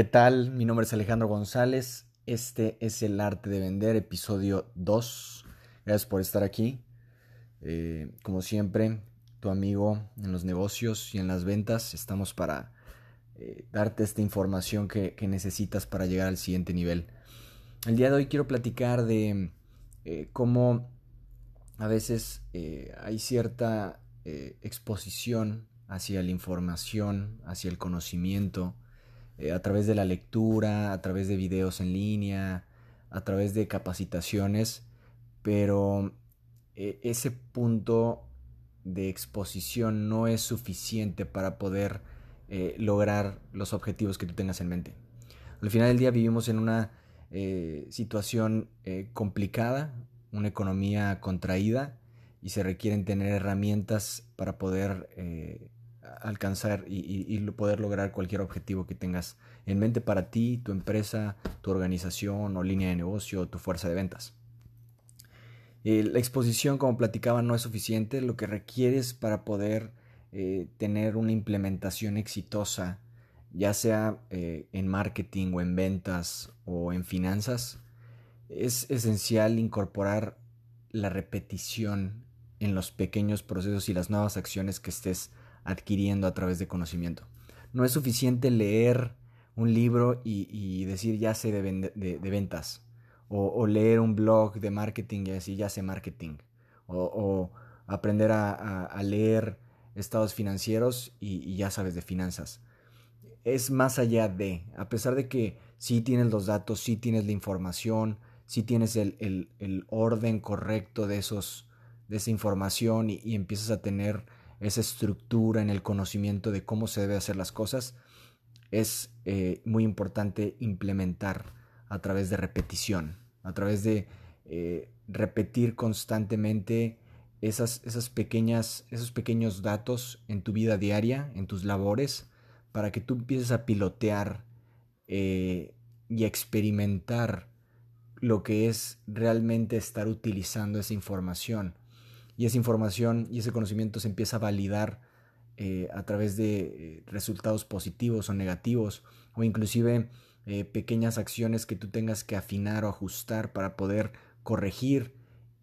¿Qué tal? Mi nombre es Alejandro González. Este es el arte de vender, episodio 2. Gracias por estar aquí. Eh, como siempre, tu amigo en los negocios y en las ventas, estamos para eh, darte esta información que, necesitas para llegar al siguiente nivel. El día de hoy quiero platicar de eh, cómo a veces hay cierta exposición hacia la información, hacia el conocimiento, eh, a través de la lectura, a través de videos en línea, a través de capacitaciones, pero eh, ese punto de exposición no es suficiente para poder eh, lograr los objetivos que tú tengas en mente. Al final del día vivimos en una situación complicada, una economía contraída y se requieren tener herramientas para poder alcanzar y, poder lograr cualquier objetivo que tengas en mente para ti, tu empresa, tu organización o línea de negocio tu fuerza de ventas. Eh, la exposición, como platicaba, no es suficiente. Lo que requieres para poder eh, tener una implementación exitosa, ya sea eh, en marketing o en ventas o en finanzas, es esencial incorporar la repetición en los pequeños procesos y las nuevas acciones que estés adquiriendo a través de conocimiento. No es suficiente leer un libro y, decir ya sé de, ventas. O, leer un blog de marketing y decir ya sé marketing. O, aprender a, leer estados financieros y, ya sabes de finanzas. Es más allá de, a pesar de que sí tienes los datos, sí tienes la información, sí tienes el, orden correcto de, esos, de esa información y empiezas a tener esa estructura en el conocimiento de cómo se debe hacer las cosas, es eh, muy importante implementar a través de repetición, a través de eh, repetir constantemente esas, esas pequeñas, esos pequeños datos en tu vida diaria, en tus labores, para que tú empieces a pilotear eh, y experimentar lo que es realmente estar utilizando esa información y esa información y ese conocimiento se empieza a validar eh, a través de eh, resultados positivos o negativos o inclusive eh, pequeñas acciones que tú tengas que afinar o ajustar para poder corregir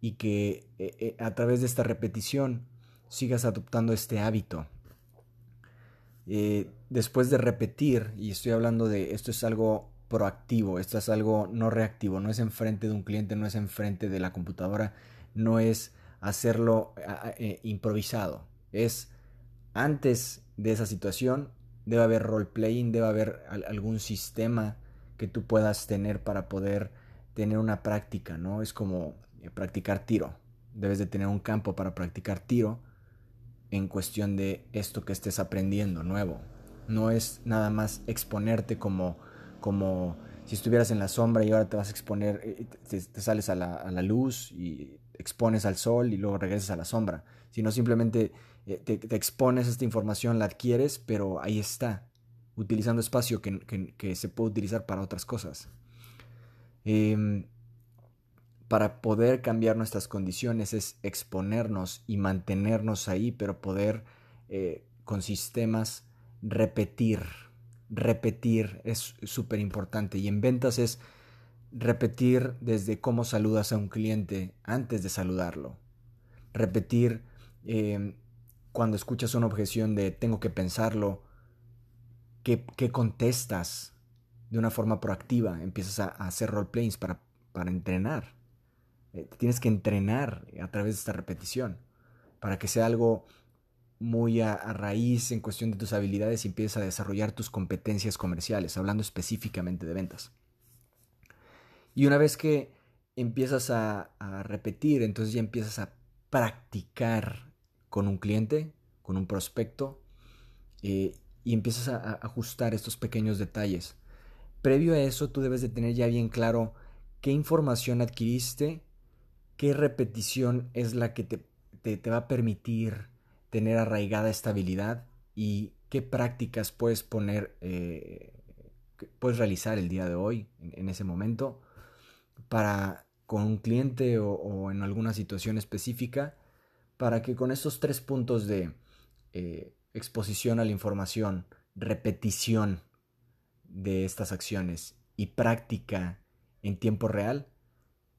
y que a través de esta repetición sigas adoptando este hábito. después de repetir, y estoy hablando de esto es algo proactivo, esto es algo no reactivo, no es enfrente de un cliente, no es enfrente de la computadora, no es hacerlo eh, improvisado. Es antes de esa situación, debe haber role-playing, debe haber algún sistema que tú puedas tener para poder tener una práctica, ¿no? Es como eh, practicar tiro. Debes de tener un campo para practicar tiro en cuestión de esto que estés aprendiendo nuevo. No es nada más exponerte como, como si estuvieras en la sombra y ahora te vas a exponer, eh, te, sales a la, a la, luz y expones al sol y luego regresas a la sombra, sino simplemente eh, te, expones esta información, la adquieres, pero ahí está, utilizando espacio que, se puede utilizar para otras cosas. Em, para poder cambiar nuestras condiciones es exponernos y mantenernos ahí, pero poder eh, con sistemas repetir. Repetir es súper importante y en ventas es Repetir desde cómo saludas a un cliente antes de saludarlo. Repetir em, cuando escuchas una objeción de tengo que pensarlo, ¿qué, contestas de una forma proactiva? Empiezas a, hacer roleplays para, para entrenar. Eh, tienes que entrenar a través de esta repetición para que sea algo muy a, a, raíz en cuestión de tus habilidades y empieces a desarrollar tus competencias comerciales, hablando específicamente de ventas. Y una vez que empiezas a, repetir, entonces ya empiezas a practicar con un cliente, con un prospecto, eh, y empiezas a, ajustar estos pequeños detalles. Previo a eso, tú debes de tener ya bien claro qué información adquiriste, qué repetición es la que te, va a permitir tener arraigada estabilidad y qué prácticas puedes poner, eh, puedes realizar el día de hoy, en ese momento, para con un cliente o, en alguna situación específica para que con estos tres puntos de eh, exposición a la información, repetición de estas acciones y práctica en tiempo real,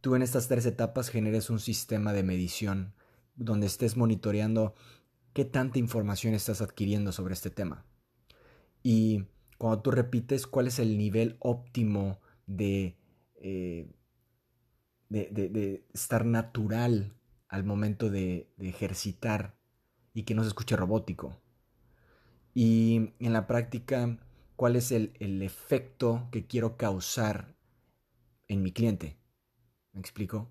tú en estas tres etapas generes un sistema de medición donde estés monitoreando qué tanta información estás adquiriendo sobre este tema. Y cuando tú repites cuál es el nivel óptimo de, eh, de, estar natural al momento de, ejercitar y que no se escuche robótico. Y en la práctica, cuál es el, el efecto que quiero causar en mi cliente. ¿Me explico?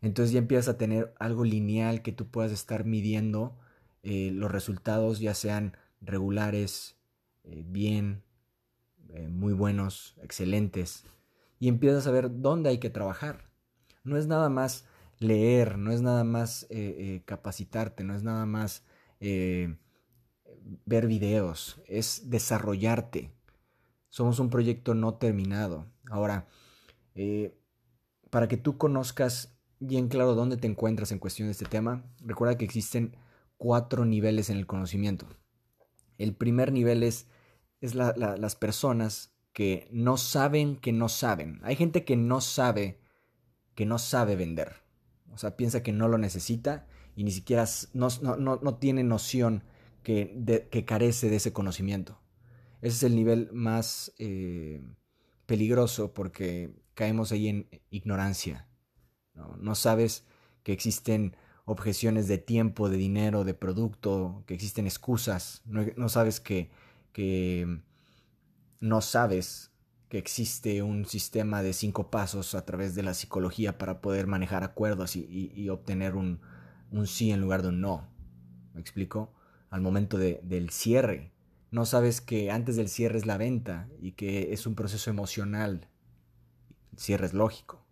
Entonces ya empiezas a tener algo lineal que tú puedas estar midiendo eh, los resultados, ya sean regulares, eh, bien, eh, muy buenos, excelentes, y empiezas a ver dónde hay que trabajar. No es nada más leer, no es nada más capacitarte, no es nada más ver videos, es desarrollarte. Somos un proyecto no terminado. Ahora, para que tú conozcas bien claro dónde te encuentras en cuestión de este tema, recuerda que existen cuatro niveles en el conocimiento. El primer nivel es, es las personas que no saben que no saben. Hay gente que no sabe que no sabe vender. O sea, piensa que no lo necesita y ni siquiera no, no, tiene noción que, que, carece de ese conocimiento. Ese es el nivel más eh, peligroso porque caemos ahí en ignorancia. no sabes que existen objeciones de tiempo, de dinero, de producto, que existen excusas, no, sabes que, que no sabes que existe un sistema de cinco pasos a través de la psicología para poder manejar acuerdos y, obtener un, un, sí en lugar de un no. ¿Me explico? Al momento del cierre. No sabes que antes del cierre es la venta y que es un proceso emocional. El cierre es lógico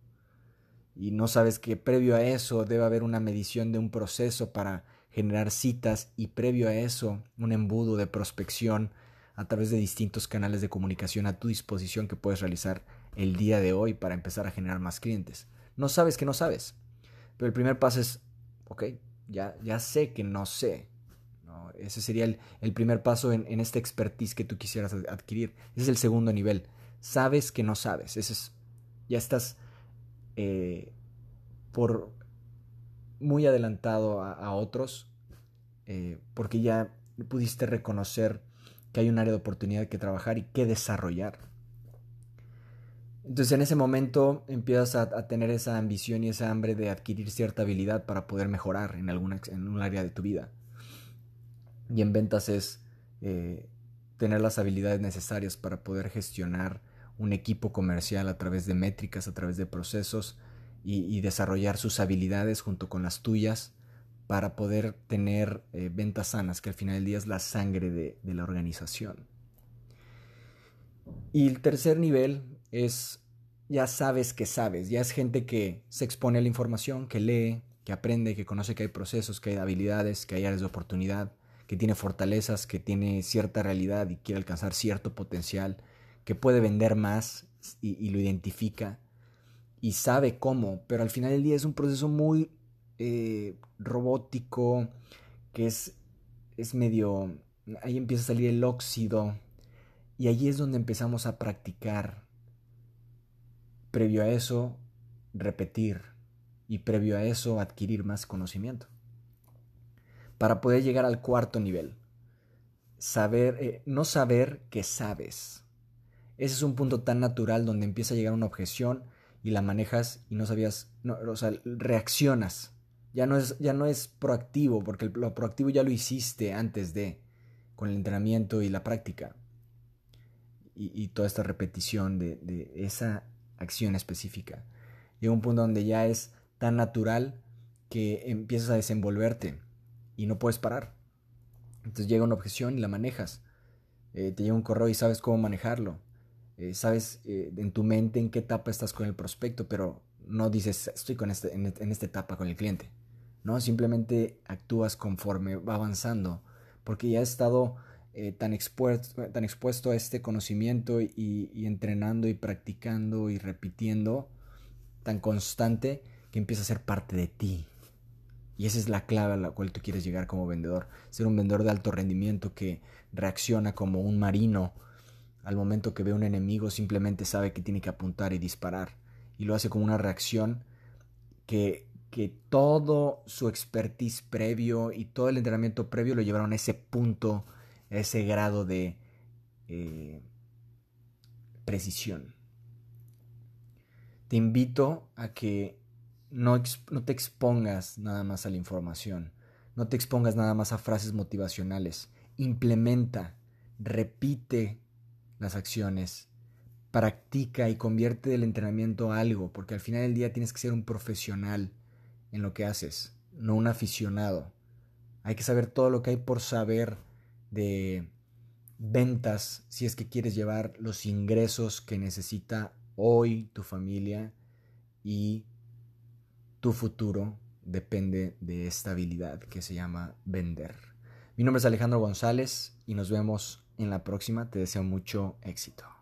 y no sabes que previo a eso debe haber una medición de un proceso para generar citas y previo a eso un embudo de prospección a través de distintos canales de comunicación a tu disposición que puedes realizar el día de hoy para empezar a generar más clientes. No sabes que no sabes, pero el primer paso es, ok, ya, ya sé que no sé. ese sería el, primer paso en, en esta expertise que tú quisieras adquirir. Ese es el segundo nivel. Sabes que no sabes. Ese es, ya estás eh, por muy adelantado a, otros, eh, porque ya pudiste reconocer que hay un área de oportunidad que trabajar y que desarrollar. Entonces en ese momento empiezas a, tener esa ambición y esa hambre de adquirir cierta habilidad para poder mejorar en, alguna, en un área de tu vida. Y en ventas es eh, tener las habilidades necesarias para poder gestionar un equipo comercial a través de métricas, a través de procesos y, desarrollar sus habilidades junto con las tuyas para poder tener eh, ventas sanas, que al final del día es la sangre de, la organización. Y el tercer nivel es, ya sabes que sabes, ya es gente que se expone a la información, que lee, que aprende, que conoce que hay procesos, que hay habilidades, que hay áreas de oportunidad, que tiene fortalezas, que tiene cierta realidad y quiere alcanzar cierto potencial que puede vender más y, lo identifica y sabe cómo, pero al final del día es un proceso muy eh, robótico, que es, es medio... Ahí empieza a salir el óxido y allí es donde empezamos a practicar. Previo a eso, repetir y previo a eso, adquirir más conocimiento. Para poder llegar al cuarto nivel. Saber, eh, no saber que sabes. Ese es un punto tan natural donde empieza a llegar una objeción y la manejas y no sabías, no, o sea, reaccionas. Ya no, es, ya no es proactivo, porque lo proactivo ya lo hiciste antes de, con el entrenamiento y la práctica. Y, toda esta repetición de, esa acción específica. Llega un punto donde ya es tan natural que empiezas a desenvolverte y no puedes parar. Entonces llega una objeción y la manejas. Eh, te llega un correo y sabes cómo manejarlo. Eh, sabes eh, en tu mente en qué etapa estás con el prospecto, pero no dices estoy con este, en, esta etapa con el cliente. No, simplemente actúas conforme va avanzando, porque ya has estado eh, tan, expuesto, tan expuesto a este conocimiento y, y, entrenando y practicando y repitiendo tan constante que empieza a ser parte de ti. Y esa es la clave a la cual tú quieres llegar como vendedor. Ser un vendedor de alto rendimiento que reacciona como un marino al momento que ve un enemigo simplemente sabe que tiene que apuntar y disparar. Y lo hace con una reacción que, que todo su expertise previo y todo el entrenamiento previo lo llevaron a ese punto, a ese grado de eh, precisión. Te invito a que no, no te expongas nada más a la información, no te expongas nada más a frases motivacionales, implementa, repite las acciones, practica y convierte el entrenamiento a algo, porque al final del día tienes que ser un profesional en lo que haces, no un aficionado. Hay que saber todo lo que hay por saber de ventas si es que quieres llevar los ingresos que necesita hoy tu familia y tu futuro depende de esta habilidad que se llama vender. Mi nombre es Alejandro González y nos vemos en la próxima. Te deseo mucho éxito.